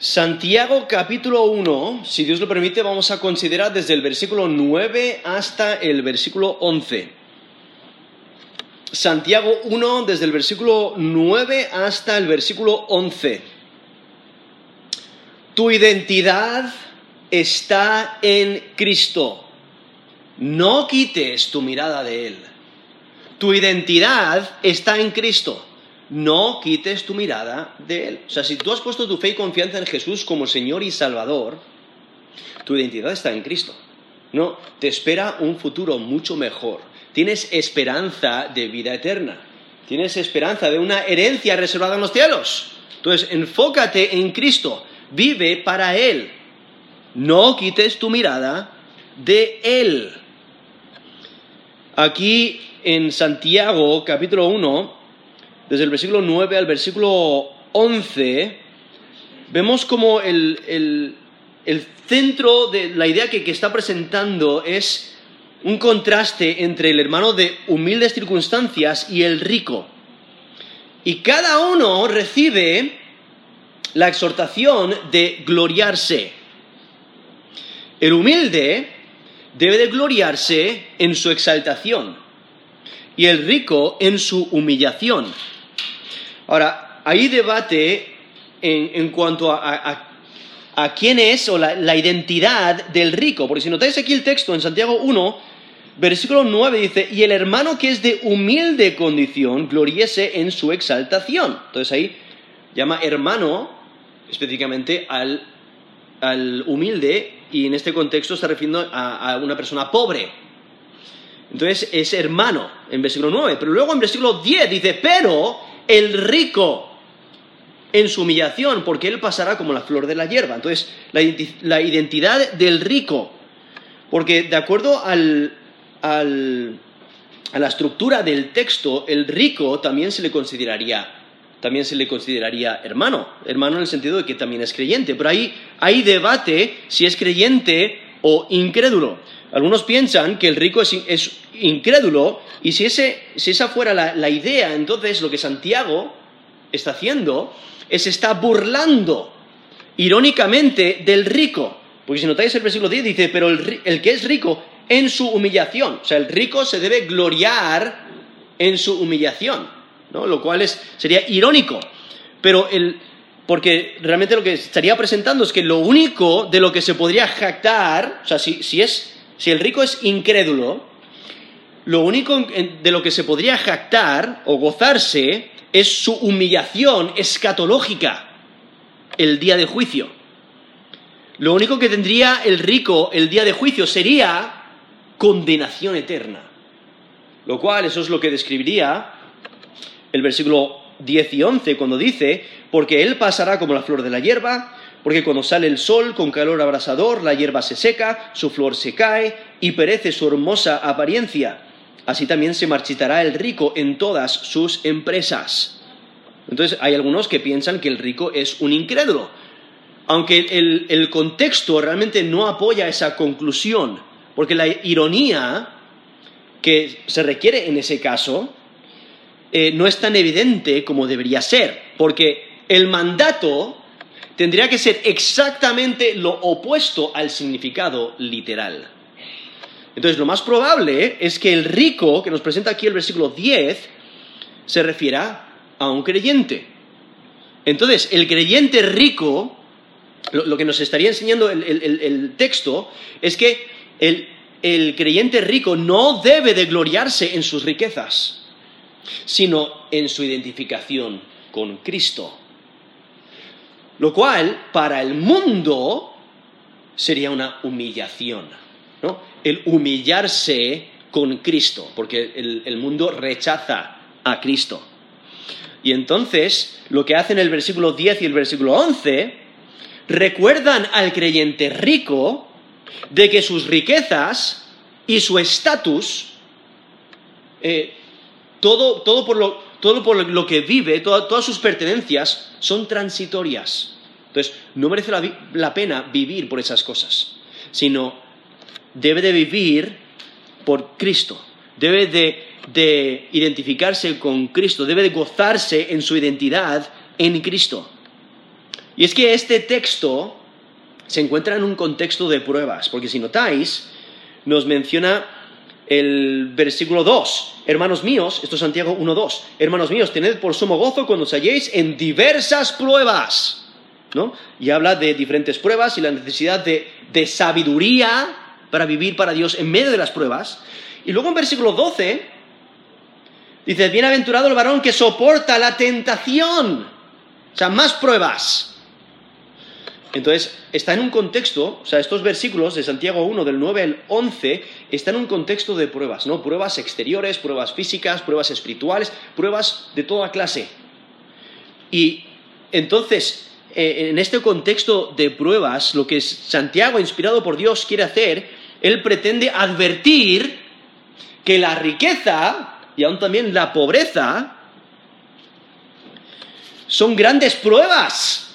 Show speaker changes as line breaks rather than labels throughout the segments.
Santiago capítulo 1, si Dios lo permite, vamos a considerar desde el versículo 9 hasta el versículo 11. Santiago 1, desde el versículo 9 hasta el versículo 11. Tu identidad está en Cristo. No quites tu mirada de Él. Tu identidad está en Cristo no quites tu mirada de Él. O sea, si tú has puesto tu fe y confianza en Jesús como Señor y Salvador, tu identidad está en Cristo. No, te espera un futuro mucho mejor. Tienes esperanza de vida eterna. Tienes esperanza de una herencia reservada en los cielos. Entonces, enfócate en Cristo. Vive para Él. No quites tu mirada de Él. Aquí en Santiago, capítulo 1, desde el versículo 9 al versículo 11, vemos como el, centro de la idea que, que está presentando es un contraste entre el hermano de humildes circunstancias y el rico. Y cada uno recibe la exhortación de gloriarse. El humilde debe de gloriarse en su exaltación y el rico en su humillación. Ahora, hay debate en, cuanto a, quién es o la, identidad del rico, porque si notáis aquí el texto en Santiago 1, versículo 9 dice, y el hermano que es de humilde condición, gloriese en su exaltación. Entonces ahí llama hermano específicamente al, humilde y en este contexto está refiriendo a, a una persona pobre. Entonces es hermano en versículo 9, pero luego en versículo 10 dice, pero el rico en su humillación, porque él pasará como la flor de la hierba. Entonces, la, identidad del rico, porque de acuerdo a la estructura del texto, el rico también se le consideraría también se le consideraría hermano, hermano en el sentido de que también es creyente, pero ahí hay debate si es creyente o incrédulo. Algunos piensan que el rico es, incrédulo y si, esa fuera la, idea, entonces lo que Santiago está haciendo es está burlando irónicamente del rico. Porque si notáis el versículo 10 dice, pero el, el, que es rico en su humillación, o sea, el rico se debe gloriar en su humillación, ¿no? Lo cual es, sería irónico. Pero el, porque realmente lo que estaría presentando es que lo único de lo que se podría jactar, o sea, si, si, es, si el rico es incrédulo, lo único de lo que se podría jactar o gozarse es su humillación escatológica el día de juicio. Lo único que tendría el rico el día de juicio sería condenación eterna. Lo cual, eso es lo que describiría el versículo 10 y 11 cuando dice, porque él pasará como la flor de la hierba, porque cuando sale el sol con calor abrasador, la hierba se seca, su flor se cae y perece su hermosa apariencia así también se marchitará el rico en todas sus empresas. Entonces hay algunos que piensan que el rico es un incrédulo, aunque el, contexto realmente no apoya esa conclusión, porque la ironía que se requiere en ese caso eh, no es tan evidente como debería ser, porque el mandato tendría que ser exactamente lo opuesto al significado literal. Entonces, lo más probable es que el rico, que nos presenta aquí el versículo 10, se refiera a un creyente. Entonces, el creyente rico, lo, que nos estaría enseñando el, texto, es que el, el creyente rico no debe de gloriarse en sus riquezas, sino en su identificación con Cristo. Lo cual, para el mundo, sería una humillación. El humillarse con Cristo, porque el, mundo rechaza a Cristo. Y entonces, lo que hacen el versículo 10 y el versículo 11, recuerdan al creyente rico de que sus riquezas y su estatus, eh, todo, todo, por lo, todo, por lo, que vive, todas sus pertenencias, son transitorias. Entonces, no merece la pena vivir por esas cosas, sino debe de vivir por Cristo, debe de, identificarse con Cristo, debe de gozarse en su identidad en Cristo. Y es que este texto se encuentra en un contexto de pruebas, porque si notáis, nos menciona el versículo 2, hermanos míos, esto es Santiago 1.2, hermanos míos, tened por sumo gozo cuando os halléis en diversas pruebas, ¿no? Y habla de diferentes pruebas y la necesidad de, de sabiduría para vivir para Dios en medio de las pruebas. Y luego en versículo 12 dice, bienaventurado el varón que soporta la tentación, o sea, más pruebas. Entonces, está en un contexto, o sea, estos versículos de Santiago 1, del 9 al 11, están en un contexto de pruebas, ¿no? Pruebas exteriores, pruebas físicas, pruebas espirituales, pruebas de toda clase. Y entonces, eh, en este contexto de pruebas, lo que Santiago, inspirado por Dios, quiere hacer, él pretende advertir que la riqueza y aún también la pobreza son grandes pruebas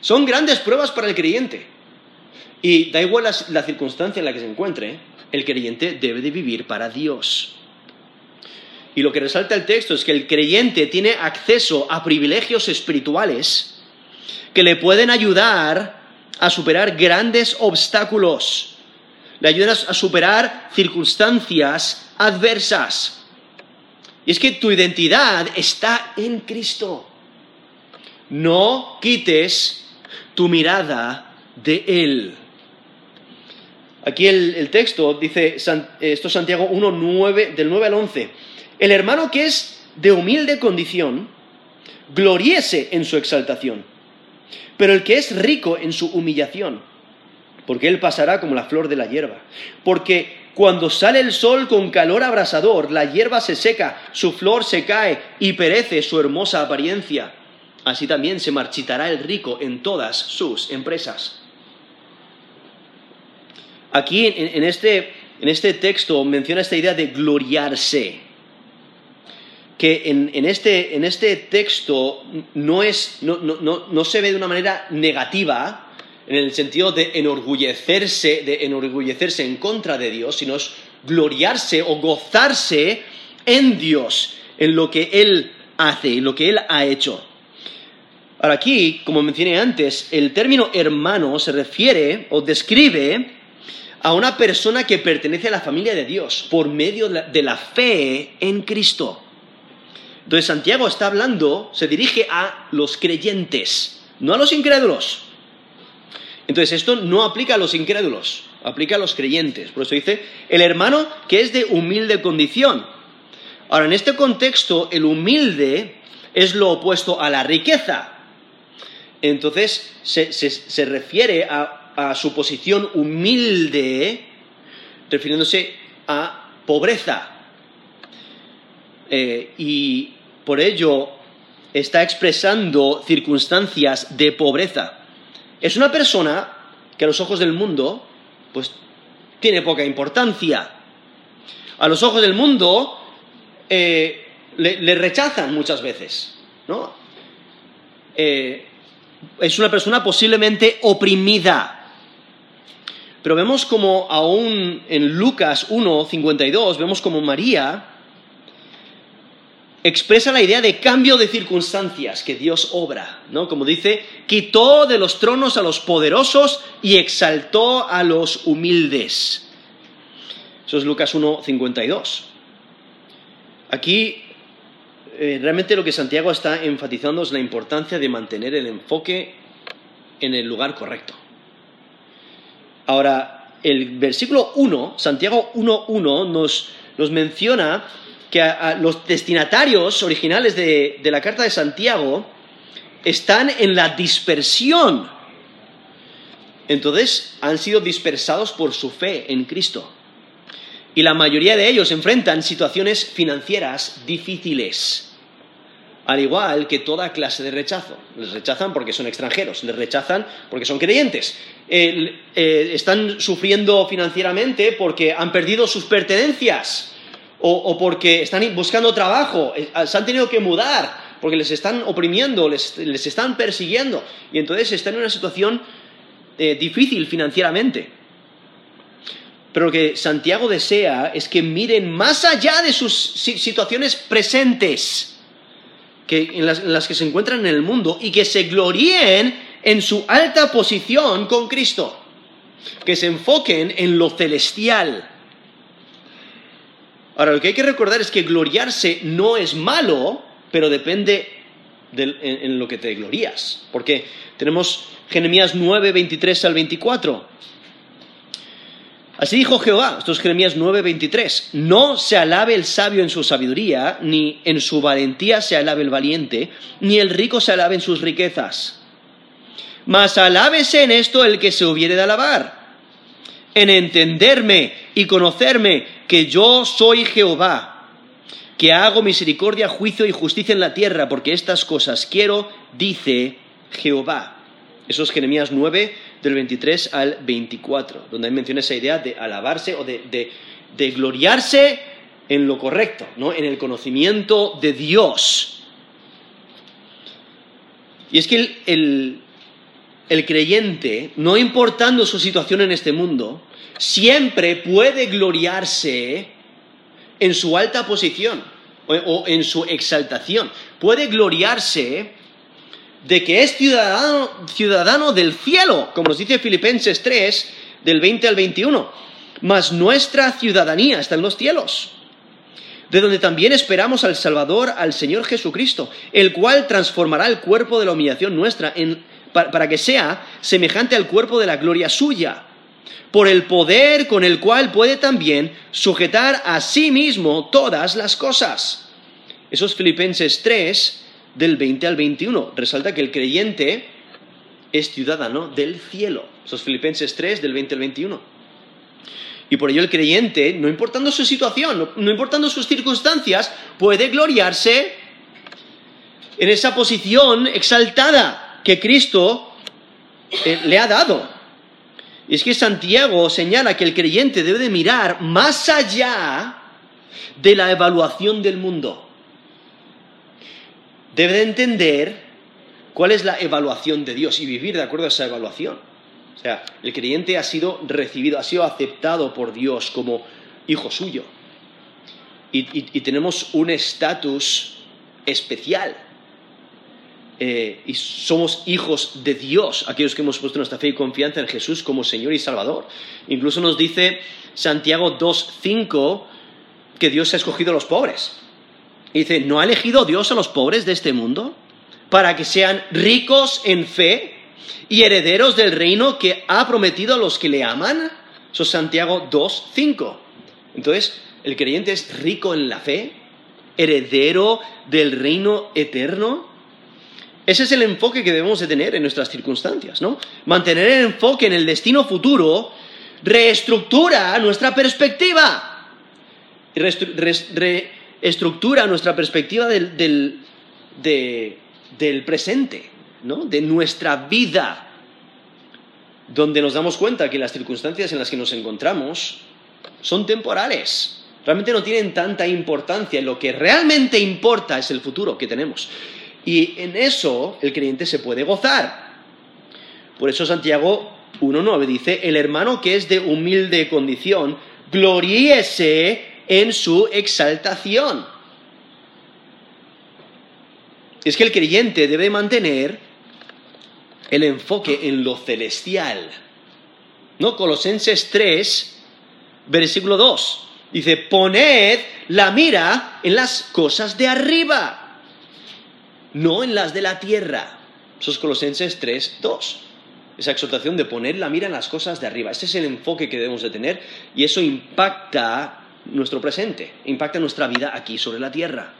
son grandes pruebas para el creyente. Y da igual la, circunstancia en la que se encuentre, el creyente debe de vivir para Dios. Y lo que resalta el texto es que el creyente tiene acceso a privilegios espirituales que le pueden ayudar a superar grandes obstáculos, le ayudan a superar circunstancias adversas. Y es que tu identidad está en Cristo. No quites tu mirada de Él. Aquí el, texto dice, esto es Santiago 1, 9, del 9 al 11, el hermano que es de humilde condición, gloriese en su exaltación, pero el que es rico en su humillación, porque él pasará como la flor de la hierba, porque cuando sale el sol con calor abrasador, la hierba se seca, su flor se cae y perece su hermosa apariencia así también se marchitará el rico en todas sus empresas. Aquí en, este, este, texto menciona esta idea de gloriarse, que en, este, este, texto no, no se ve de una manera negativa, en el sentido de enorgullecerse, de enorgullecerse en contra de Dios, sino es gloriarse o gozarse en Dios, en lo que Él hace y lo que Él ha hecho. Ahora aquí, como mencioné antes, el término hermano se refiere o describe a una persona que pertenece a la familia de Dios por medio de la fe en Cristo. Entonces Santiago está hablando, se dirige a los creyentes, no a los incrédulos. Entonces esto no aplica a los incrédulos, aplica a los creyentes. Por eso dice, el hermano que es de humilde condición. Ahora, en este contexto, el humilde es lo opuesto a la riqueza. Entonces se, refiere a, su posición humilde, refiriéndose a pobreza. Eh, y por ello está expresando circunstancias de pobreza. Es una persona que a los ojos del mundo, pues, tiene poca importancia. A los ojos del mundo eh, le, rechazan muchas veces, ¿no? Eh, es una persona posiblemente oprimida. Pero vemos como aún en Lucas 1, 52, vemos como María expresa la idea de cambio de circunstancias que Dios obra, ¿no? Como dice, quitó de los tronos a los poderosos y exaltó a los humildes. Eso es Lucas 1, 52. Aquí eh, realmente lo que Santiago está enfatizando es la importancia de mantener el enfoque en el lugar correcto. Ahora, el versículo 1, Santiago 1.1, nos, nos menciona que los destinatarios originales de, la carta de Santiago están en la dispersión. Entonces han sido dispersados por su fe en Cristo. Y la mayoría de ellos enfrentan situaciones financieras difíciles al igual que toda clase de rechazo. Les rechazan porque son extranjeros, les rechazan porque son creyentes, eh, están sufriendo financieramente porque han perdido sus pertenencias o, porque están buscando trabajo, eh, se han tenido que mudar porque les están oprimiendo, les, están persiguiendo y entonces están en una situación eh, difícil financieramente. Pero lo que Santiago desea es que miren más allá de sus situaciones presentes en, las, que se encuentran en el mundo y que se gloríen en su alta posición con Cristo, que se enfoquen en lo celestial. Ahora, lo que hay que recordar es que gloriarse no es malo, pero depende en, en, lo que te glorías. Porque tenemos Jeremías 9, 23 al 24. Así dijo Jehová, esto es Jeremías 9:23, no se alabe el sabio en su sabiduría, ni en su valentía se alabe el valiente, ni el rico se alabe en sus riquezas. Mas alábese en esto el que se hubiere de alabar, en entenderme y conocerme que yo soy Jehová, que hago misericordia, juicio y justicia en la tierra, porque estas cosas quiero, dice Jehová. Eso es Jeremías 9, del 23 al 24, donde hay menciona esa idea de alabarse o de, gloriarse en lo correcto, ¿no? en el conocimiento de Dios. Y es que el creyente, no importando su situación en este mundo, siempre puede gloriarse en su alta posición o, en su exaltación. Puede gloriarse de que es ciudadano, del cielo, como nos dice Filipenses 3, del 20 al 21. Mas nuestra ciudadanía está en los cielos, de donde también esperamos al Salvador, al Señor Jesucristo, el cual transformará el cuerpo de la humillación nuestra para que sea semejante al cuerpo de la gloria suya, por el poder con el cual puede también sujetar a sí mismo todas las cosas. Esos Filipenses 3, del 20 al 21. Resalta que el creyente es ciudadano del cielo. Esos Filipenses 3, del 20 al 21. Y por ello el creyente, no importando su situación, no, importando sus circunstancias, puede gloriarse en esa posición exaltada que Cristo eh, le ha dado. Y es que Santiago señala que el creyente debe de mirar más allá de la evaluación del mundo debe de entender cuál es la evaluación de Dios y vivir de acuerdo a esa evaluación. O sea, el creyente ha sido recibido, ha sido aceptado por Dios como hijo suyo. Y, tenemos un estatus especial. Eh, y somos hijos de Dios, aquellos que hemos puesto nuestra fe y confianza en Jesús como Señor y Salvador. Incluso nos dice Santiago 2.5 que Dios ha escogido a los pobres. Y dice, ¿no ha elegido Dios a los pobres de este mundo para que sean ricos en fe y herederos del reino que ha prometido a los que le aman? Eso es Santiago 2, 5. Entonces, el creyente es rico en la fe, heredero del reino eterno. Ese es el enfoque que debemos de tener en nuestras circunstancias, ¿no? Mantener el enfoque en el destino futuro reestructura nuestra perspectiva estructura nuestra perspectiva del, presente, ¿no? de nuestra vida, donde nos damos cuenta que las circunstancias en las que nos encontramos son temporales, realmente no tienen tanta importancia, lo que realmente importa es el futuro que tenemos. Y en eso el creyente se puede gozar. Por eso Santiago 1.9 dice, el hermano que es de humilde condición, gloríese en su exaltación. Es que el creyente debe mantener el enfoque en lo celestial. ¿No? Colosenses 3, versículo 2. Dice, poned la mira en las cosas de arriba, no en las de la tierra. Eso es Colosenses 3, 2. Esa exhortación de poner la mira en las cosas de arriba. Ese es el enfoque que debemos de tener y eso impacta nuestro presente, impacta nuestra vida aquí sobre la tierra.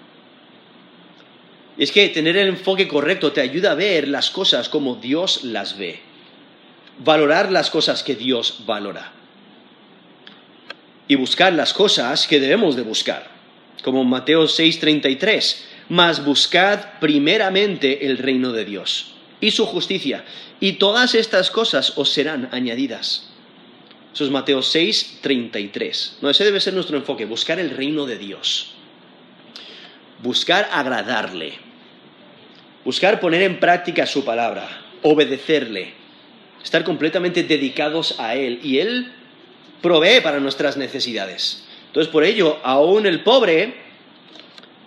Es que tener el enfoque correcto te ayuda a ver las cosas como Dios las ve, valorar las cosas que Dios valora y buscar las cosas que debemos de buscar, como Mateo 6:33, mas buscad primeramente el reino de Dios y su justicia, y todas estas cosas os serán añadidas. Eso es Mateo 6, 33. No, ese debe ser nuestro enfoque, buscar el reino de Dios. Buscar agradarle. Buscar poner en práctica su palabra, obedecerle, estar completamente dedicados a Él. Y Él provee para nuestras necesidades. Entonces, por ello, aún el pobre,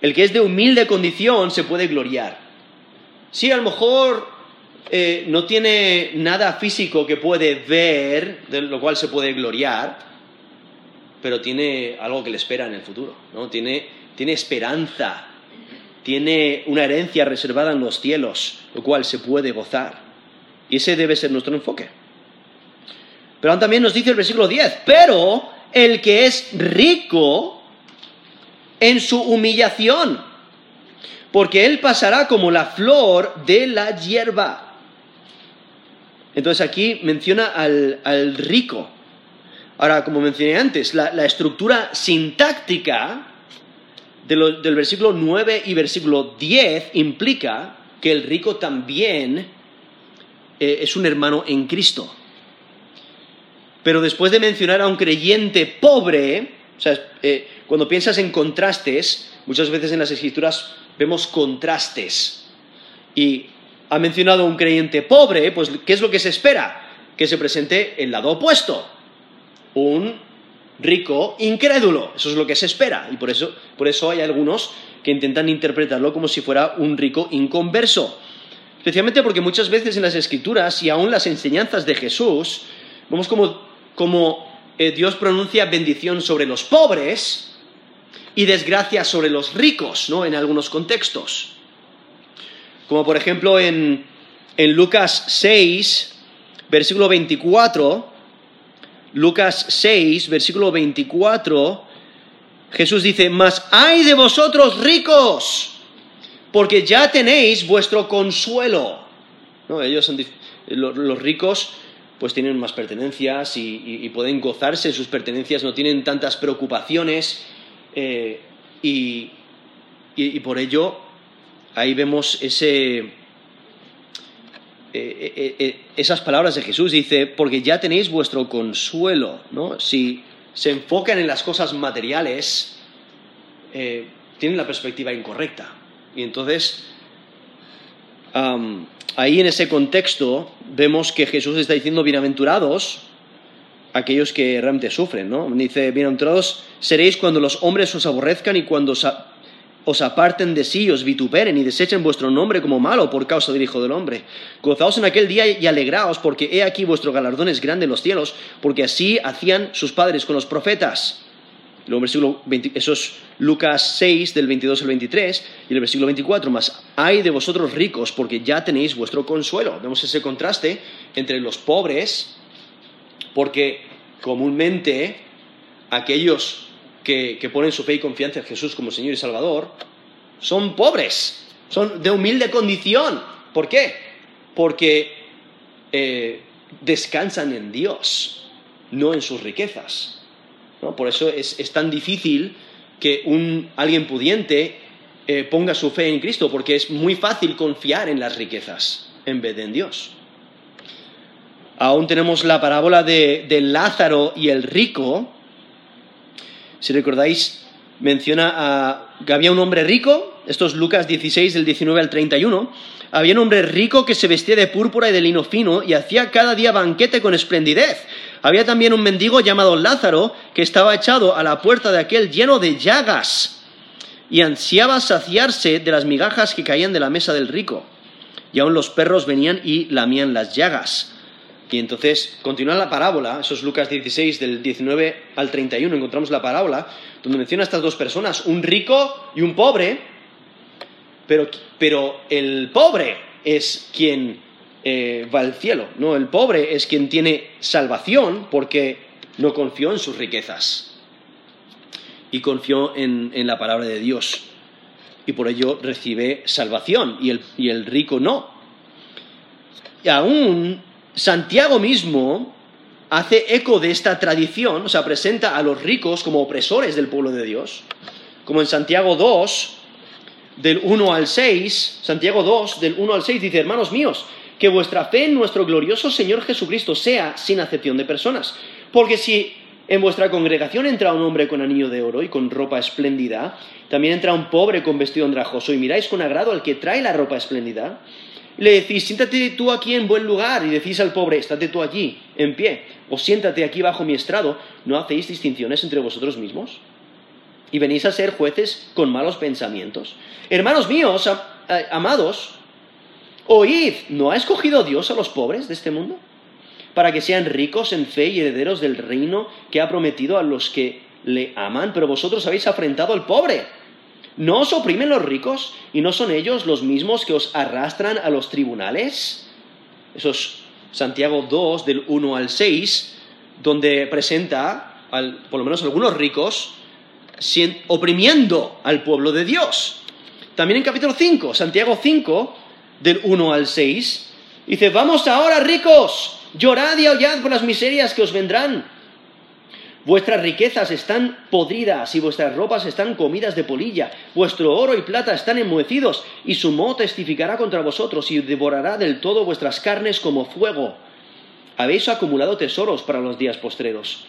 el que es de humilde condición, se puede gloriar. Sí, a lo mejor eh, no tiene nada físico que puede ver, de lo cual se puede gloriar, pero tiene algo que le espera en el futuro, ¿no? Tiene, tiene esperanza, tiene una herencia reservada en los cielos, lo cual se puede gozar. Y ese debe ser nuestro enfoque. Pero también nos dice el versículo 10, pero el que es rico en su humillación, porque él pasará como la flor de la hierba. Entonces aquí menciona al, rico. Ahora, como mencioné antes, la, estructura sintáctica del versículo 9 y versículo 10 implica que el rico también eh, es un hermano en Cristo. Pero después de mencionar a un creyente pobre, o sea, eh, cuando piensas en contrastes, muchas veces en las escrituras vemos contrastes. Y ha mencionado un creyente pobre, pues ¿qué es lo que se espera? Que se presente el lado opuesto. Un rico incrédulo. Eso es lo que se espera. Y por eso, por eso hay algunos que intentan interpretarlo como si fuera un rico inconverso. Especialmente porque muchas veces en las escrituras y aún las enseñanzas de Jesús, vemos como como eh, Dios pronuncia bendición sobre los pobres y desgracia sobre los ricos, ¿no? En algunos contextos. Como por ejemplo en, en Lucas 6, versículo 24, Lucas 6, versículo 24, Jesús dice, mas hay de vosotros ricos, porque ya tenéis vuestro consuelo. ¿No? Ellos son, los ricos pues tienen más pertenencias y, pueden gozarse sus pertenencias, no tienen tantas preocupaciones eh, y, por ello ahí vemos ese, eh, eh, esas palabras de Jesús, dice, porque ya tenéis vuestro consuelo, ¿no? Si se enfocan en las cosas materiales, tienen la perspectiva incorrecta. Y entonces, ahí en ese contexto vemos que Jesús está diciendo bienaventurados aquellos que realmente sufren, ¿no? Dice, bienaventurados seréis cuando los hombres os aborrezcan y cuando os, aparten de sí, os vituperen y desechen vuestro nombre como malo por causa del Hijo del Hombre. Gozaos en aquel día y alegraos, porque he aquí vuestro galardón es grande en los cielos, porque así hacían sus padres con los profetas. Versículo es Lucas 6, del 22 al 23, y el versículo 24, más hay de vosotros ricos, porque ya tenéis vuestro consuelo. Vemos ese contraste entre los pobres, porque comúnmente aquellos que, ponen su fe y confianza en Jesús como Señor y Salvador son pobres, son de humilde condición. ¿Por qué? Porque eh, descansan en Dios, no en sus riquezas. Por eso es, tan difícil que un, alguien pudiente eh, ponga su fe en Cristo, porque es muy fácil confiar en las riquezas en vez de en Dios. Aún tenemos la parábola de, Lázaro y el rico. Si recordáis, menciona que había un hombre rico, esto es Lucas 16, del 19 al 31. Había un hombre rico que se vestía de púrpura y de lino fino y hacía cada día banquete con esplendidez. Había también un mendigo llamado Lázaro que estaba echado a la puerta de aquel lleno de llagas y ansiaba saciarse de las migajas que caían de la mesa del rico. Y aún los perros venían y lamían las llagas. Y entonces continúa la parábola, eso es Lucas 16, del 19 al 31, encontramos la parábola, donde menciona a estas dos personas, un rico y un pobre, pero, pero el pobre es quien eh, va al cielo. No, el pobre es quien tiene salvación porque no confió en sus riquezas y confió en, la palabra de Dios. Y por ello recibe salvación y el, y el rico no. Y aún Santiago mismo hace eco de esta tradición, o sea, presenta a los ricos como opresores del pueblo de Dios. Como en Santiago 2, del 1 al 6, Santiago 2, del 1 al 6 dice, hermanos míos, que vuestra fe en nuestro glorioso Señor Jesucristo sea sin acepción de personas. Porque si en vuestra congregación entra un hombre con anillo de oro y con ropa espléndida, también entra un pobre con vestido andrajoso y miráis con agrado al que trae la ropa espléndida, le decís, siéntate tú aquí en buen lugar, y decís al pobre, estate tú allí, en pie, o siéntate aquí bajo mi estrado, ¿no hacéis distinciones entre vosotros mismos? Y venís a ser jueces con malos pensamientos. Hermanos míos, amados, Oíd, ¿no ha escogido Dios a los pobres de este mundo? Para que sean ricos en fe y herederos del reino que ha prometido a los que le aman, pero vosotros habéis afrentado al pobre. ¿No os oprimen los ricos y no son ellos los mismos que os arrastran a los tribunales? Eso es Santiago 2, del 1 al 6, donde presenta, por lo menos algunos ricos, oprimiendo al pueblo de Dios. También en capítulo 5, Santiago 5, del 1 al 6, dice, vamos ahora ricos, llorad y aullad por las miserias que os vendrán. Vuestras riquezas están podridas y vuestras ropas están comidas de polilla. Vuestro oro y plata están enmohecidos y su moho testificará contra vosotros y devorará del todo vuestras carnes como fuego. Habéis acumulado tesoros para los días postreros.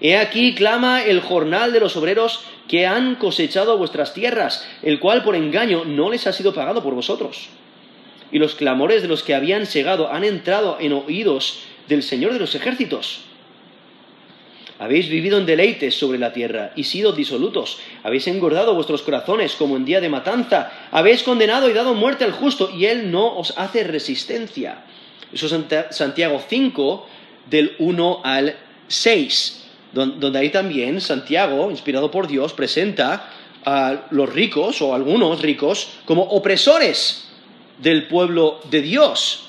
He aquí clama el jornal de los obreros que han cosechado vuestras tierras, el cual por engaño no les ha sido pagado por vosotros. Y los clamores de los que habían segado han entrado en oídos del Señor de los ejércitos. Habéis vivido en deleites sobre la tierra y sido disolutos. Habéis engordado vuestros corazones como en día de matanza. Habéis condenado y dado muerte al justo y él no os hace resistencia. Eso es Santiago 5, del 1 al 6 donde ahí también Santiago, inspirado por Dios, presenta a los ricos o algunos ricos como opresores del pueblo de Dios.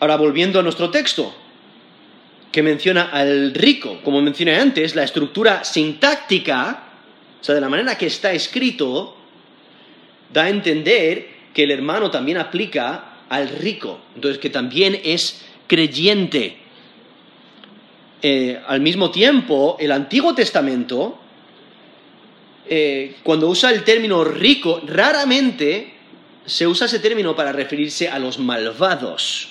Ahora volviendo a nuestro texto, que menciona al rico, como mencioné antes, la estructura sintáctica, o sea, de la manera que está escrito, da a entender que el hermano también aplica al rico, entonces que también es creyente. Eh, al mismo tiempo, el Antiguo Testamento, eh, cuando usa el término rico, raramente se usa ese término para referirse a los malvados.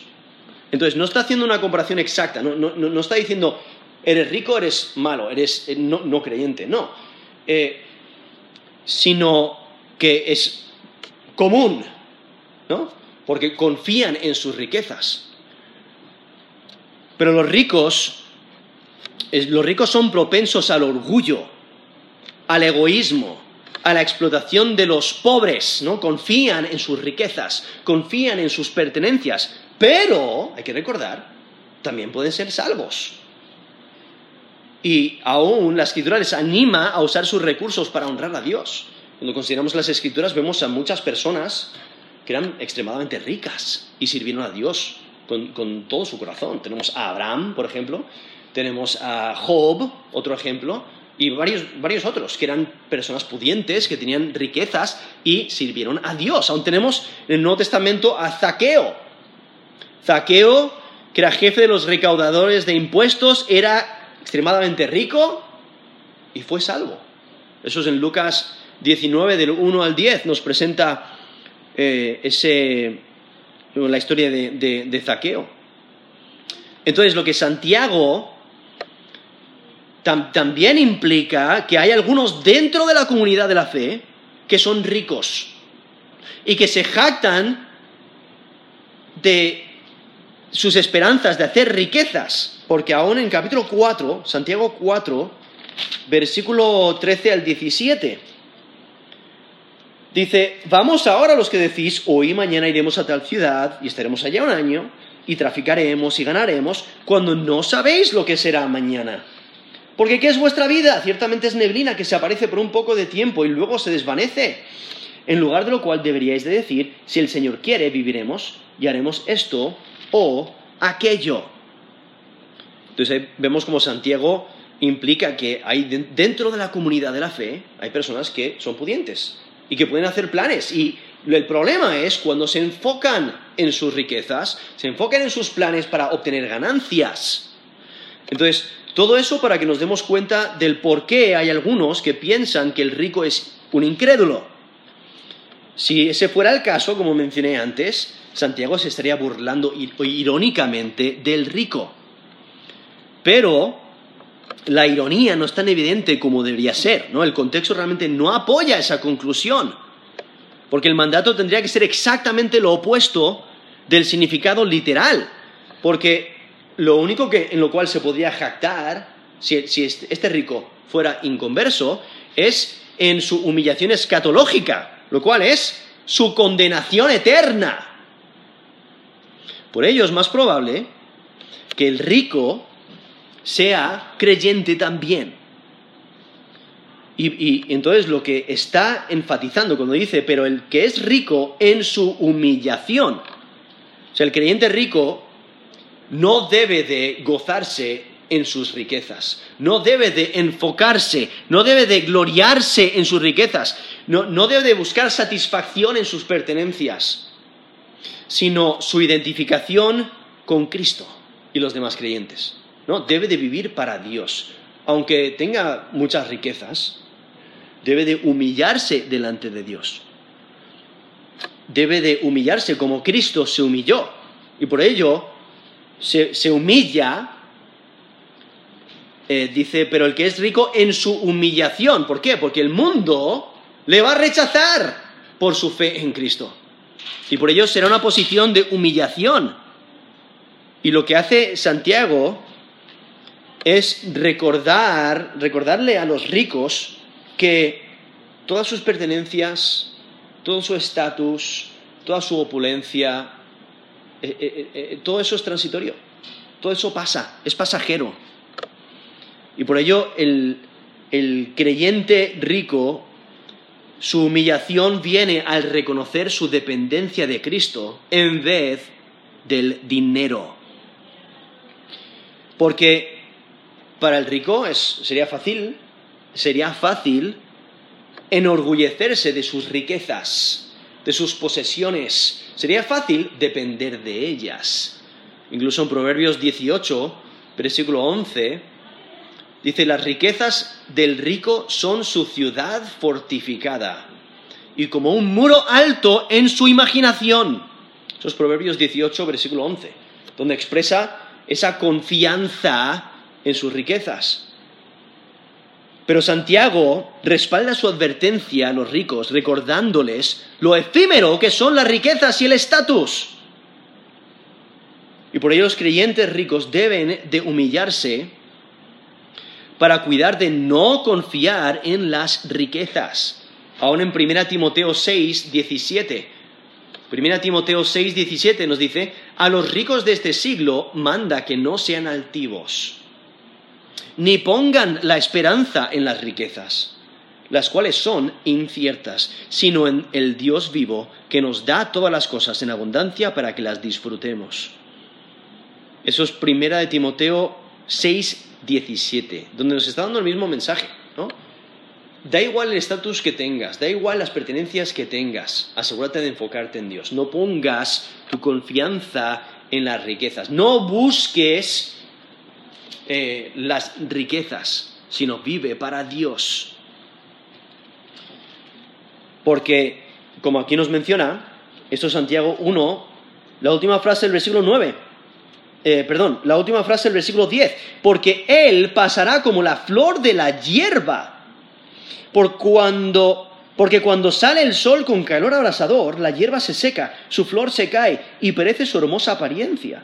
Entonces, no está haciendo una comparación exacta, no, está diciendo, eres rico, eres malo, eres eh, no, creyente, no. sino que es común, ¿no? Porque confían en sus riquezas. Pero los ricos los ricos son propensos al orgullo, al egoísmo, a la explotación de los pobres, ¿no? Confían en sus riquezas, confían en sus pertenencias, pero, hay que recordar, también pueden ser salvos. Y aún la escritura les anima a usar sus recursos para honrar a Dios. Cuando consideramos las escrituras vemos a muchas personas que eran extremadamente ricas y sirvieron a Dios con, con todo su corazón. Tenemos a Abraham, por ejemplo, tenemos a Job, otro ejemplo, y varios, otros, que eran personas pudientes, que tenían riquezas y sirvieron a Dios. Aún tenemos en el Nuevo Testamento a Zaqueo. Zaqueo, que era jefe de los recaudadores de impuestos, era extremadamente rico y fue salvo. Eso es en Lucas 19, del 1 al 10, nos presenta eh, ese, la historia de, de Zaqueo. Entonces, lo que Santiago también implica que hay algunos dentro de la comunidad de la fe que son ricos y que se jactan de sus esperanzas de hacer riquezas, porque aún en capítulo 4, Santiago 4, versículo 13 al 17, dice, vamos ahora los que decís, hoy y mañana iremos a tal ciudad y estaremos allá un año y traficaremos y ganaremos, cuando no sabéis lo que será mañana porque ¿qué es vuestra vida? Ciertamente es neblina que se aparece por un poco de tiempo y luego se desvanece. En lugar de lo cual deberíais de decir, si el Señor quiere, viviremos y haremos esto o aquello. Entonces vemos como Santiago implica que hay dentro de la comunidad de la fe hay personas que son pudientes y que pueden hacer planes y el problema es cuando se enfocan en sus riquezas, se enfocan en sus planes para obtener ganancias. Entonces, todo eso para que nos demos cuenta del por qué hay algunos que piensan que el rico es un incrédulo. Si ese fuera el caso, como mencioné antes, Santiago se estaría burlando irónicamente del rico. Pero la ironía no es tan evidente como debería ser, ¿no? El contexto realmente no apoya esa conclusión. Porque el mandato tendría que ser exactamente lo opuesto del significado literal. Porque lo único que, en lo cual se podría jactar, si, este, rico fuera inconverso, es en su humillación escatológica, lo cual es su condenación eterna. Por ello es más probable que el rico sea creyente también. Y, entonces lo que está enfatizando cuando dice, pero el que es rico en su humillación. O sea, el creyente rico no debe de gozarse en sus riquezas, no debe de enfocarse, no debe de gloriarse en sus riquezas, no, no debe de buscar satisfacción en sus pertenencias, sino su identificación con Cristo y los demás creyentes. No, debe de vivir para Dios. Aunque tenga muchas riquezas, debe de humillarse delante de Dios. Debe de humillarse como Cristo se humilló. Y por ello se, humilla, eh, dice, pero el que es rico en su humillación. ¿Por qué? Porque el mundo le va a rechazar por su fe en Cristo. Y por ello será una posición de humillación. Y lo que hace Santiago es recordar, recordarle a los ricos que todas sus pertenencias, todo su estatus, toda su opulencia, eh, eh, eh, todo eso es transitorio, todo eso pasa, es pasajero. Y por ello el, el creyente rico, su humillación viene al reconocer su dependencia de Cristo en vez del dinero. Porque para el rico es, sería fácil sería fácil enorgullecerse de sus riquezas, de sus posesiones. Sería fácil depender de ellas. Incluso en Proverbios 18, versículo 11, dice, las riquezas del rico son su ciudad fortificada y como un muro alto en su imaginación. Eso es Proverbios 18, versículo 11, donde expresa esa confianza en sus riquezas. Pero Santiago respalda su advertencia a los ricos recordándoles lo efímero que son las riquezas y el estatus. Y por ello los creyentes ricos deben de humillarse para cuidar de no confiar en las riquezas. Aún en 1 Timoteo 6, 17. 1 Timoteo 6, 17 nos dice, a los ricos de este siglo manda que no sean altivos ni pongan la esperanza en las riquezas, las cuales son inciertas, sino en el Dios vivo que nos da todas las cosas en abundancia para que las disfrutemos. Eso es primera de Timoteo 6, 17, donde nos está dando el mismo mensaje, ¿no? Da igual el estatus que tengas, da igual las pertenencias que tengas, asegúrate de enfocarte en Dios. No pongas tu confianza en las riquezas. No busques eh, las riquezas, sino vive para Dios. Porque, como aquí nos menciona, esto es Santiago 1, la última frase del versículo 9. Eh, perdón, la última frase del versículo 10. Porque Él pasará como la flor de la hierba. Por cuando, porque cuando sale el sol con calor abrasador, la hierba se seca, su flor se cae y perece su hermosa apariencia.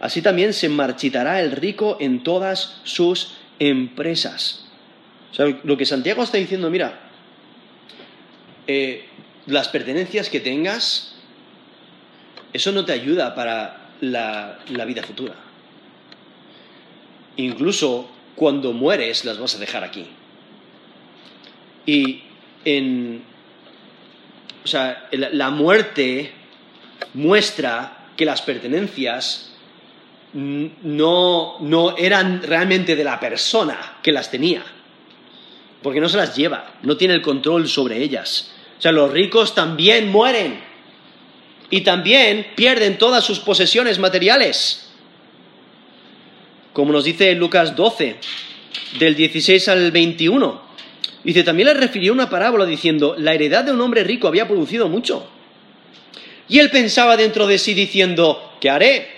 Así también se marchitará el rico en todas sus empresas. O sea, lo que Santiago está diciendo, mira, eh, las pertenencias que tengas, eso no te ayuda para la, la vida futura. Incluso cuando mueres las vas a dejar aquí. Y en, o sea, la muerte muestra que las pertenencias no, no eran realmente de la persona que las tenía, porque no se las lleva, no tiene el control sobre ellas. O sea, los ricos también mueren y también pierden todas sus posesiones materiales. Como nos dice Lucas 12, del 16 al 21. Dice, también le refirió una parábola diciendo, la heredad de un hombre rico había producido mucho. Y él pensaba dentro de sí diciendo, ¿qué haré?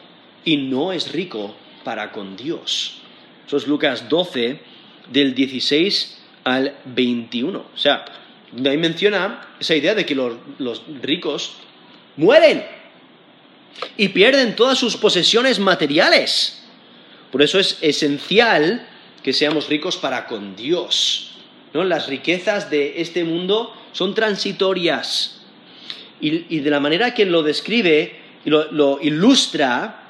y no es rico para con Dios. Eso es Lucas 12, del 16 al 21. O sea, ahí menciona esa idea de que los, los ricos mueren y pierden todas sus posesiones materiales. Por eso es esencial que seamos ricos para con Dios. ¿no? Las riquezas de este mundo son transitorias. Y, de la manera que lo describe y lo, ilustra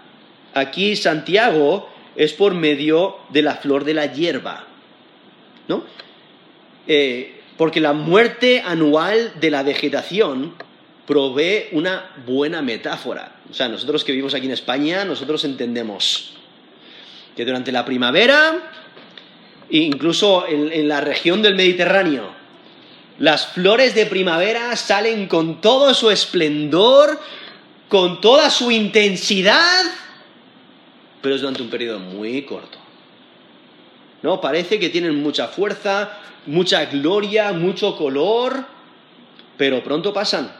aquí Santiago es por medio de la flor de la hierba. ¿no? Eh, porque la muerte anual de la vegetación provee una buena metáfora. O sea, nosotros que vivimos aquí en España, nosotros entendemos que durante la primavera, incluso en, la región del Mediterráneo, las flores de primavera salen con todo su esplendor, con toda su intensidad, pero es durante un periodo muy corto. ¿No? Parece que tienen mucha fuerza, mucha gloria, mucho color, pero pronto pasan.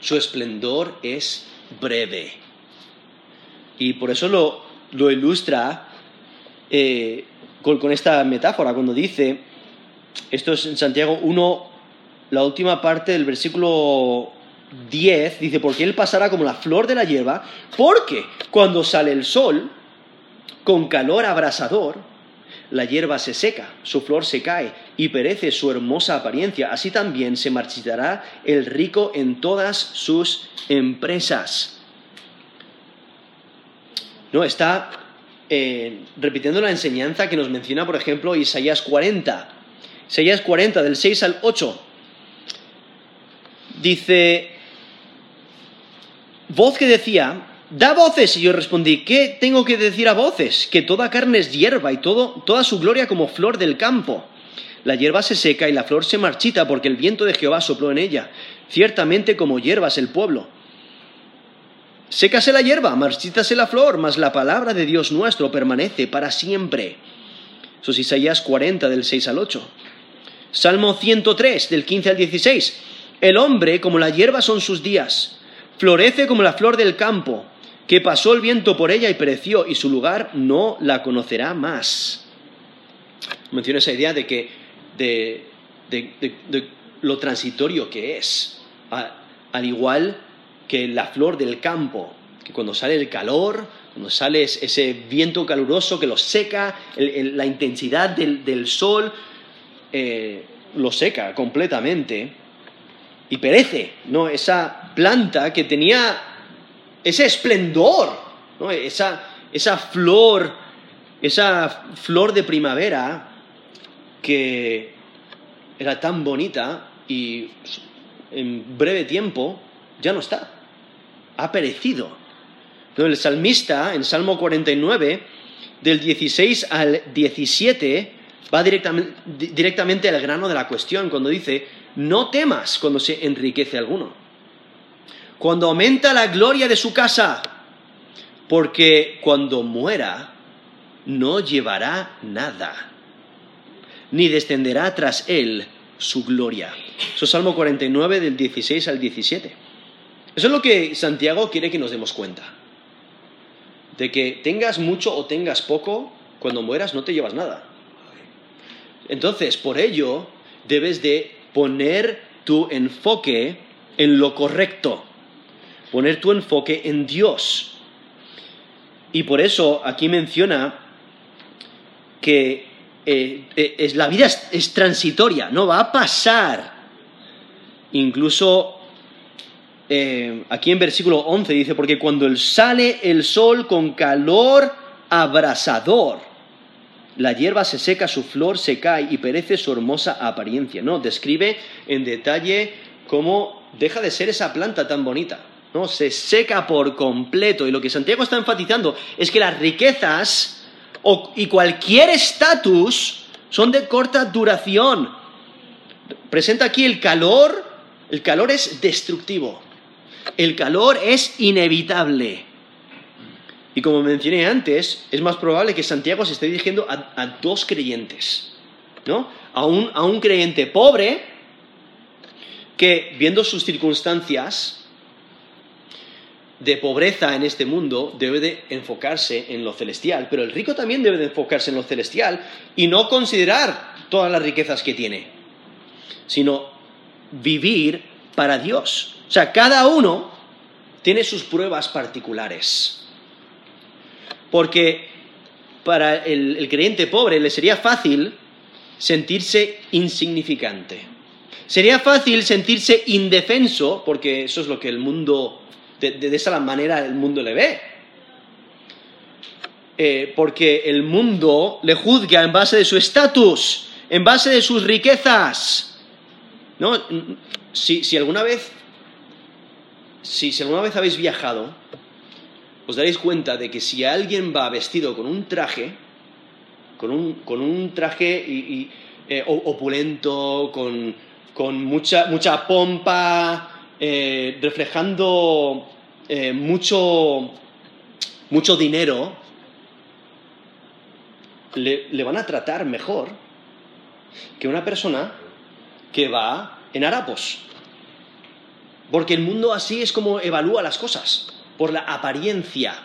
Su esplendor es breve. Y por eso lo, ilustra eh, con, esta metáfora, cuando dice, esto es en Santiago 1, la última parte del versículo 10, dice, porque él pasará como la flor de la hierba, porque cuando sale el sol, con calor abrasador, la hierba se seca, su flor se cae y perece su hermosa apariencia. Así también se marchitará el rico en todas sus empresas. No, está eh, repitiendo la enseñanza que nos menciona, por ejemplo, Isaías 40. Isaías 40, del 6 al 8. Dice, voz que decía, da voces. Y yo respondí, ¿qué tengo que decir a voces? Que toda carne es hierba y todo, toda su gloria como flor del campo. La hierba se seca y la flor se marchita porque el viento de Jehová sopló en ella. Ciertamente como hierbas el pueblo. Sécase la hierba, marchítase la flor, mas la palabra de Dios nuestro permanece para siempre. Eso es Isaías 40 del 6 al 8. Salmo 103 del 15 al 16. El hombre como la hierba son sus días, florece como la flor del campo, que pasó el viento por ella y pereció, y su lugar no la conocerá más. Menciona esa idea de que de, lo transitorio que es, al igual que la flor del campo, que cuando sale el calor, cuando sale ese viento caluroso que lo seca, la intensidad del, sol eh, lo seca completamente y perece, ¿no? Esa planta que tenía ese esplendor, esa, esa flor, esa flor de primavera que era tan bonita y en breve tiempo ya no está. Ha perecido. El salmista, en Salmo 49, del 16 al 17, va directamente, directamente al grano de la cuestión, cuando dice, no temas cuando se enriquece alguno, cuando aumenta la gloria de su casa, porque cuando muera no llevará nada, ni descenderá tras él su gloria. Eso es Salmo 49 del 16 al 17. Eso es lo que Santiago quiere que nos demos cuenta. De que tengas mucho o tengas poco, cuando mueras no te llevas nada. Entonces, por ello, debes de poner tu enfoque en lo correcto. Poner tu enfoque en Dios. Y por eso aquí menciona que eh, eh, es, la vida es transitoria, no va a pasar. Incluso eh, aquí en versículo 11 dice, porque cuando sale el sol con calor abrasador, la hierba se seca, su flor se cae y perece su hermosa apariencia. No, describe en detalle cómo deja de ser esa planta tan bonita. ¿No? Se seca por completo. Y lo que Santiago está enfatizando es que las riquezas y cualquier estatus son de corta duración. Presenta aquí el calor, el calor es destructivo. El calor es inevitable. Y como mencioné antes, es más probable que Santiago se esté dirigiendo a, dos creyentes, ¿no? A un, creyente pobre que viendo sus circunstancias de pobreza en este mundo, debe de enfocarse en lo celestial, pero el rico también debe de enfocarse en lo celestial y no considerar todas las riquezas que tiene, sino vivir para Dios. O sea, cada uno tiene sus pruebas particulares. Porque para el, el creyente pobre le sería fácil sentirse insignificante. Sería fácil sentirse indefenso, porque eso es lo que el mundo, de, esa manera el mundo le ve. Eh, porque el mundo le juzga en base de su estatus, en base de sus riquezas. ¿No? Si, alguna vez, si, si alguna vez habéis viajado, os daréis cuenta de que si alguien va vestido con un traje, con un, traje eh, opulento, con, mucha, pompa, eh, reflejando eh, mucho, dinero, le, le, van a tratar mejor que una persona que va en harapos. Porque el mundo así es como evalúa las cosas, por la apariencia.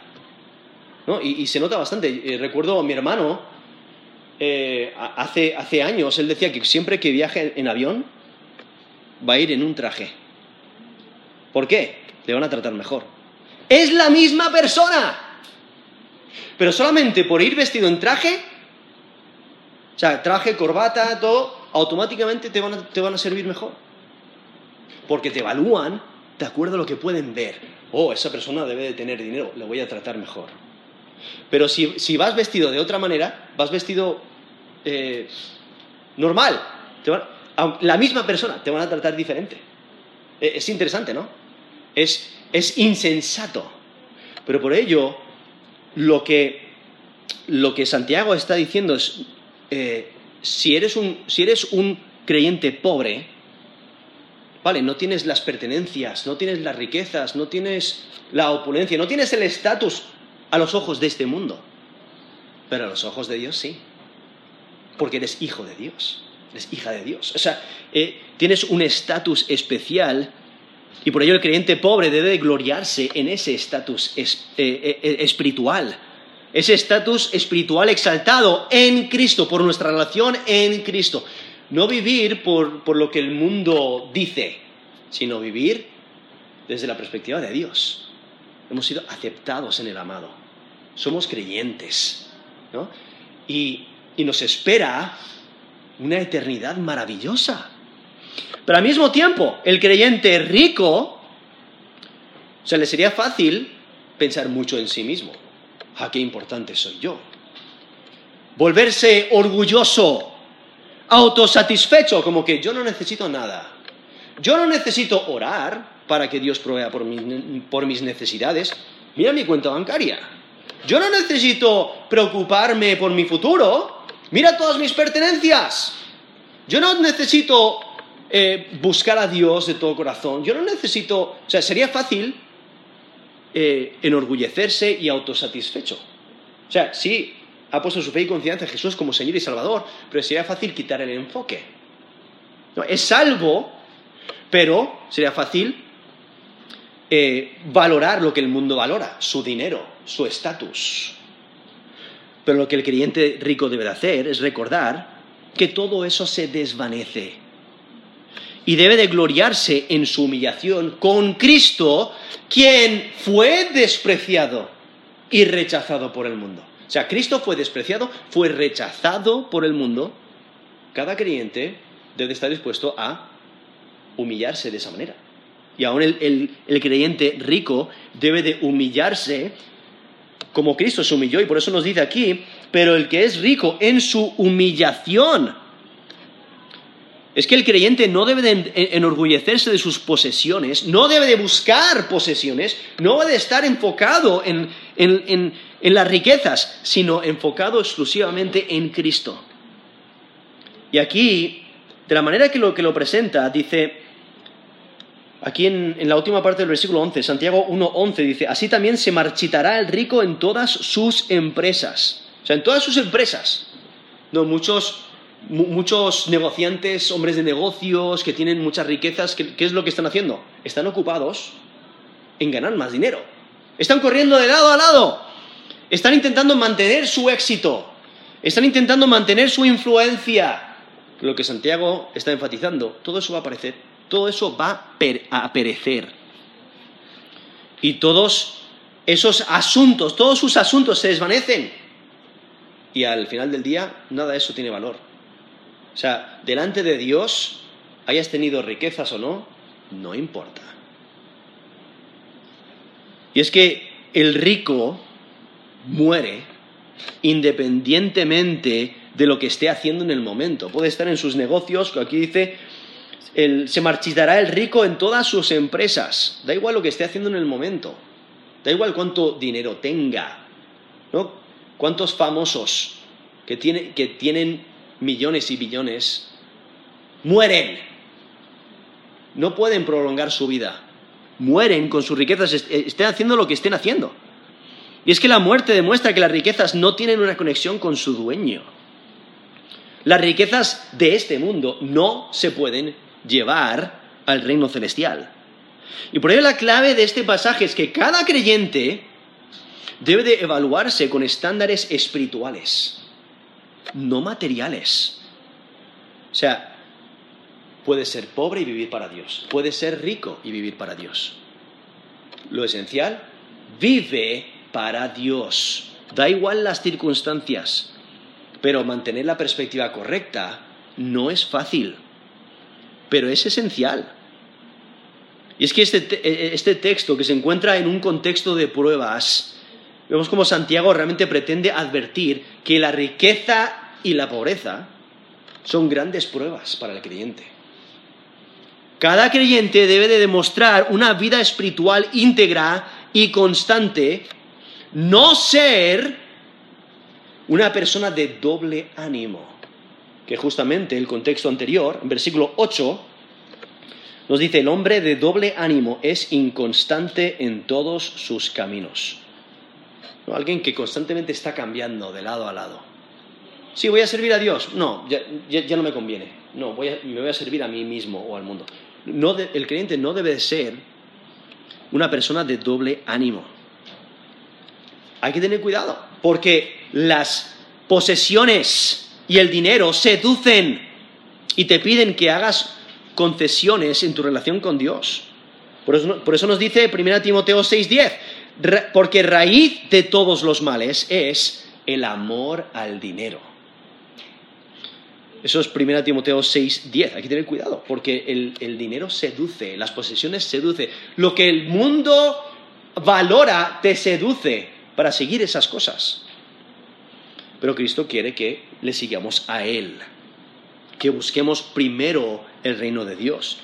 Y, y, se nota bastante. recuerdo a mi hermano, eh, hace, hace años, él decía que siempre que viaje en avión va a ir en un traje. ¿Por qué? Le van a tratar mejor. Es la misma persona. Pero solamente por ir vestido en traje, o sea, traje, corbata, todo, automáticamente te van a, te servir mejor. Porque te evalúan de acuerdo a lo que pueden ver. Oh, esa persona debe de tener dinero, le voy a tratar mejor. Pero si, vas vestido de otra manera, vas vestido eh, normal. la misma persona te van a tratar diferente. E, es interesante, ¿no? Es, insensato. Pero por ello, lo que, Santiago está diciendo es, eh, si, eres un, si eres un creyente pobre, vale, no tienes las pertenencias, no tienes las riquezas, no tienes la opulencia, no tienes el estatus a los ojos de este mundo, pero a los ojos de Dios sí porque eres hijo de Dios, eres hija de Dios. O sea, eh, tienes un estatus especial y por ello el creyente pobre debe gloriarse en ese estatus eh, eh, espiritual, ese estatus espiritual exaltado en Cristo, por nuestra relación en Cristo. No vivir por, por lo que el mundo dice, sino vivir desde la perspectiva de Dios. Hemos sido aceptados en el amado. Somos creyentes. ¿no? Y y nos espera una eternidad maravillosa. Pero al mismo tiempo, el creyente rico, o sea, le sería fácil pensar mucho en sí mismo. ¿A qué importante soy yo? Volverse orgulloso, autosatisfecho, como que yo no necesito nada. Yo no necesito orar para que Dios provea por mis necesidades. Mira mi cuenta bancaria. Yo no necesito preocuparme por mi futuro Mira todas mis pertenencias. Yo no necesito eh, buscar a Dios de todo corazón. Yo no necesito, o sea, sería fácil eh, enorgullecerse y autosatisfecho. O sea, sí, ha puesto su fe y confianza en Jesús como Señor y Salvador, pero sería fácil quitar el enfoque. es salvo, pero sería fácil eh, valorar lo que el mundo valora, su dinero, su estatus. Pero lo que el creyente rico debe de hacer es recordar que todo eso se desvanece. Y debe de gloriarse en su humillación con Cristo, quien fue despreciado y rechazado por el mundo. O sea, Cristo fue despreciado, fue rechazado por el mundo. Cada creyente debe estar dispuesto a humillarse de esa manera. Y aún el, el creyente rico debe de humillarse como Cristo se humilló, y por eso nos dice aquí, pero el que es rico en su humillación. Es que el creyente no debe de enorgullecerse de sus posesiones, no debe de buscar posesiones, no debe de estar enfocado en, las riquezas, sino enfocado exclusivamente en Cristo. Y aquí, de la manera que lo, que lo presenta, dice, Aquí en, la última parte del versículo 11, Santiago 1.11 dice, así también se marchitará el rico en todas sus empresas. O sea, en todas sus empresas. No, muchos muchos negociantes, hombres de negocios que tienen muchas riquezas, ¿qué, es lo que están haciendo? Están ocupados en ganar más dinero. Están corriendo de lado a lado. Están intentando mantener su éxito. Están intentando mantener su influencia. Lo que Santiago está enfatizando, todo eso va a aparecer, todo eso va a perecer. Y todos esos asuntos, todos sus asuntos se desvanecen. Y al final del día, nada de eso tiene valor. O sea, delante de Dios, hayas tenido riquezas o no, no importa. Y es que el rico muere independientemente de lo que esté haciendo en el momento. Puede estar en sus negocios, aquí dice, se marchitará el rico en todas sus empresas. Da igual lo que esté haciendo en el momento. Da igual cuánto dinero tenga. ¿no? Cuántos famosos que, que tienen millones y billones mueren. No pueden prolongar su vida. Mueren con sus riquezas, estén haciendo lo que estén haciendo. Y es que la muerte demuestra que las riquezas no tienen una conexión con su dueño. Las riquezas de este mundo no se pueden llevar al reino celestial. Y por ello la clave de este pasaje es que cada creyente debe de evaluarse con estándares espirituales, no materiales. O sea, puede ser pobre y vivir para Dios, puede ser rico y vivir para Dios. Lo esencial, vive para Dios. Da igual las circunstancias, pero mantener la perspectiva correcta no es fácil, pero es esencial. Y es que este, e, este, texto que se encuentra en un contexto de pruebas, vemos como Santiago realmente pretende advertir que la riqueza y la pobreza son grandes pruebas para el creyente. Cada creyente debe de demostrar una vida espiritual íntegra y constante, no ser una persona de doble ánimo, que justamente el contexto anterior, en versículo 8, nos dice, el hombre de doble ánimo es inconstante en todos sus caminos. Alguien que constantemente está cambiando de lado a lado. Sí, voy a servir a Dios. No, ya, no me conviene. No, me voy a servir a mí mismo o al mundo. el creyente no debe de ser una persona de doble ánimo. Hay que tener cuidado, porque las posesiones y el dinero seducen y te piden que hagas concesiones en tu relación con Dios. Por eso, nos dice 1 Timoteo 6:10, porque raíz de todos los males es el amor al dinero. Eso es 1 Timoteo 6:10. Hay que tener cuidado, porque el, el dinero seduce, las posesiones seduce. Lo que el mundo valora te seduce para seguir esas cosas. Pero Cristo quiere que le sigamos a Él que busquemos primero el reino de Dios.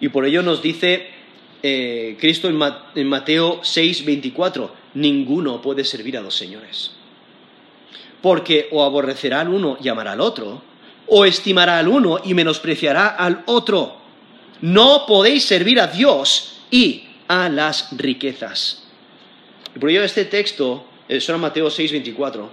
Y por ello nos dice eh, Cristo en, Mateo 6, 24, ninguno puede servir a dos señores. Porque o aborrecerá al uno y amará al otro, o estimará al uno y menospreciará al otro. No podéis servir a Dios y a las riquezas. Por ello este texto, era Mateo 6, 24,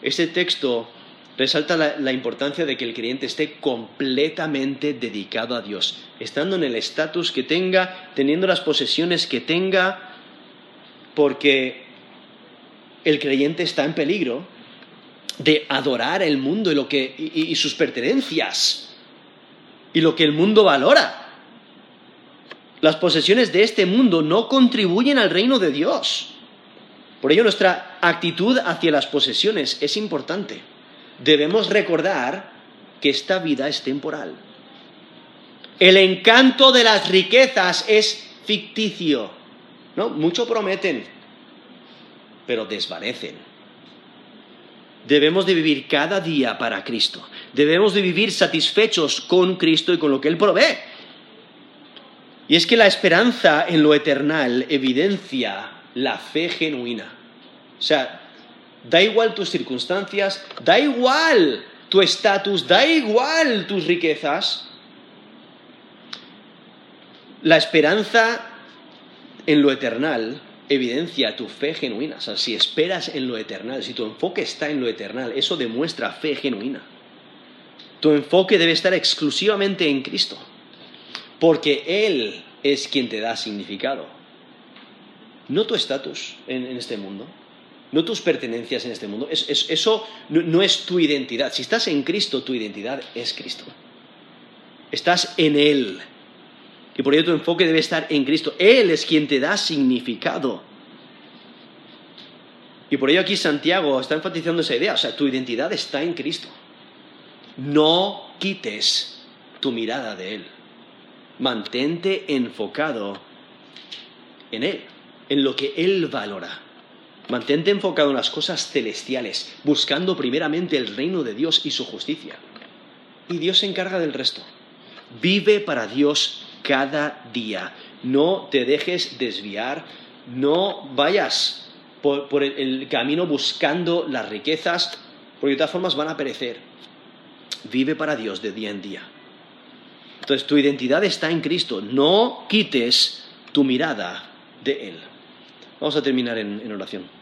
este texto resalta la, importancia de que el creyente esté completamente dedicado a Dios, estando en el estatus que tenga, teniendo las posesiones que tenga, porque el creyente está en peligro de adorar el mundo y, lo que, y sus pertenencias y lo que el mundo valora. Las posesiones de este mundo no contribuyen al reino de Dios. Por ello nuestra actitud hacia las posesiones es importante debemos recordar que esta vida es temporal. El encanto de las riquezas es ficticio. ¿no? Mucho prometen, pero desvanecen. Debemos de vivir cada día para Cristo. Debemos de vivir satisfechos con Cristo y con lo que Él provee. Y es que la esperanza en lo eternal evidencia la fe genuina. O sea, Da igual tus circunstancias, da igual tu estatus, da igual tus riquezas. La esperanza en lo eternal evidencia tu fe genuina. Si esperas en lo eternal, si tu enfoque está en lo eternal, eso demuestra fe genuina. Tu enfoque debe estar exclusivamente en Cristo, porque Él es quien te da significado. No tu estatus en, este mundo, no tus pertenencias en este mundo. eso no es tu identidad. Si estás en Cristo, tu identidad es Cristo. Estás en Él. Y por ello tu enfoque debe estar en Cristo. Él es quien te da significado. Y por ello aquí Santiago está enfatizando esa idea. O sea, tu identidad está en Cristo. No quites tu mirada de Él. Mantente enfocado en Él, en lo que Él valora. Mantente enfocado en las cosas celestiales, buscando primeramente el reino de Dios y su justicia. Y Dios se encarga del resto. Vive para Dios cada día. No te dejes desviar, no vayas por, el, camino buscando las riquezas, porque de todas formas van a perecer. Vive para Dios de día en día. Entonces tu identidad está en Cristo. No quites tu mirada de Él. Vamos a terminar en oración.